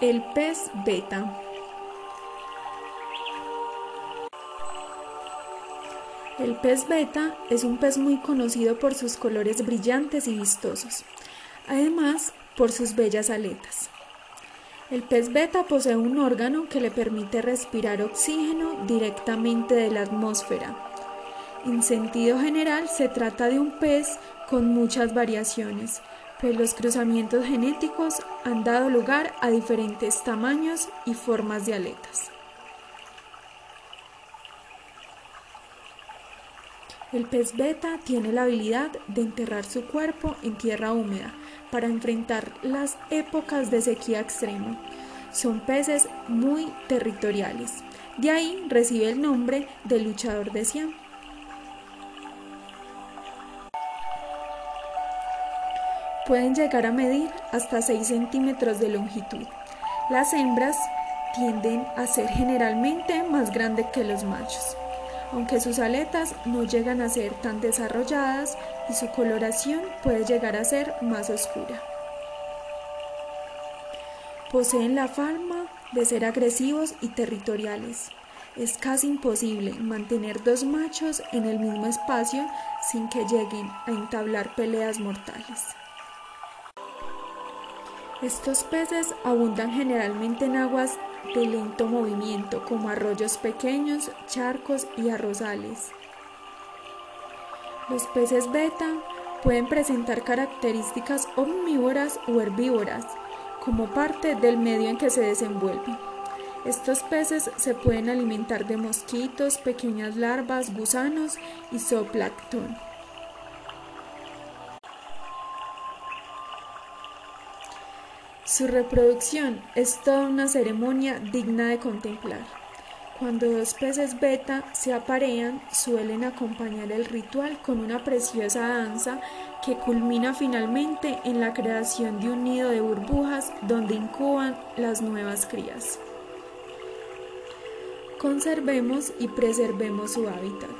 El pez beta. El pez beta es un pez muy conocido por sus colores brillantes y vistosos, además por sus bellas aletas. El pez beta posee un órgano que le permite respirar oxígeno directamente de la atmósfera. En sentido general se trata de un pez con muchas variaciones, pues los cruzamientos genéticos han dado lugar a diferentes tamaños y formas de aletas. El pez beta tiene la habilidad de enterrar su cuerpo en tierra húmeda para enfrentar las épocas de sequía extrema. Son peces muy territoriales. De ahí recibe el nombre de luchador de. Pueden llegar a medir hasta 6 centímetros de longitud. Las hembras tienden a ser generalmente más grandes que los machos, aunque sus aletas no llegan a ser tan desarrolladas y su coloración puede llegar a ser más oscura. Poseen la fama de ser agresivos y territoriales. Es casi imposible mantener dos machos en el mismo espacio sin que lleguen a entablar peleas mortales. Estos peces abundan generalmente en aguas de lento movimiento, como arroyos pequeños, charcos y arrozales. Los peces beta pueden presentar características omnívoras o herbívoras, como parte del medio en que se desenvuelven. Estos peces se pueden alimentar de mosquitos, pequeñas larvas, gusanos y zooplancton. Su reproducción es toda una ceremonia digna de contemplar. Cuando dos peces beta se aparean, suelen acompañar el ritual con una preciosa danza que culmina finalmente en la creación de un nido de burbujas donde incuban las nuevas crías. Conservemos y preservemos su hábitat.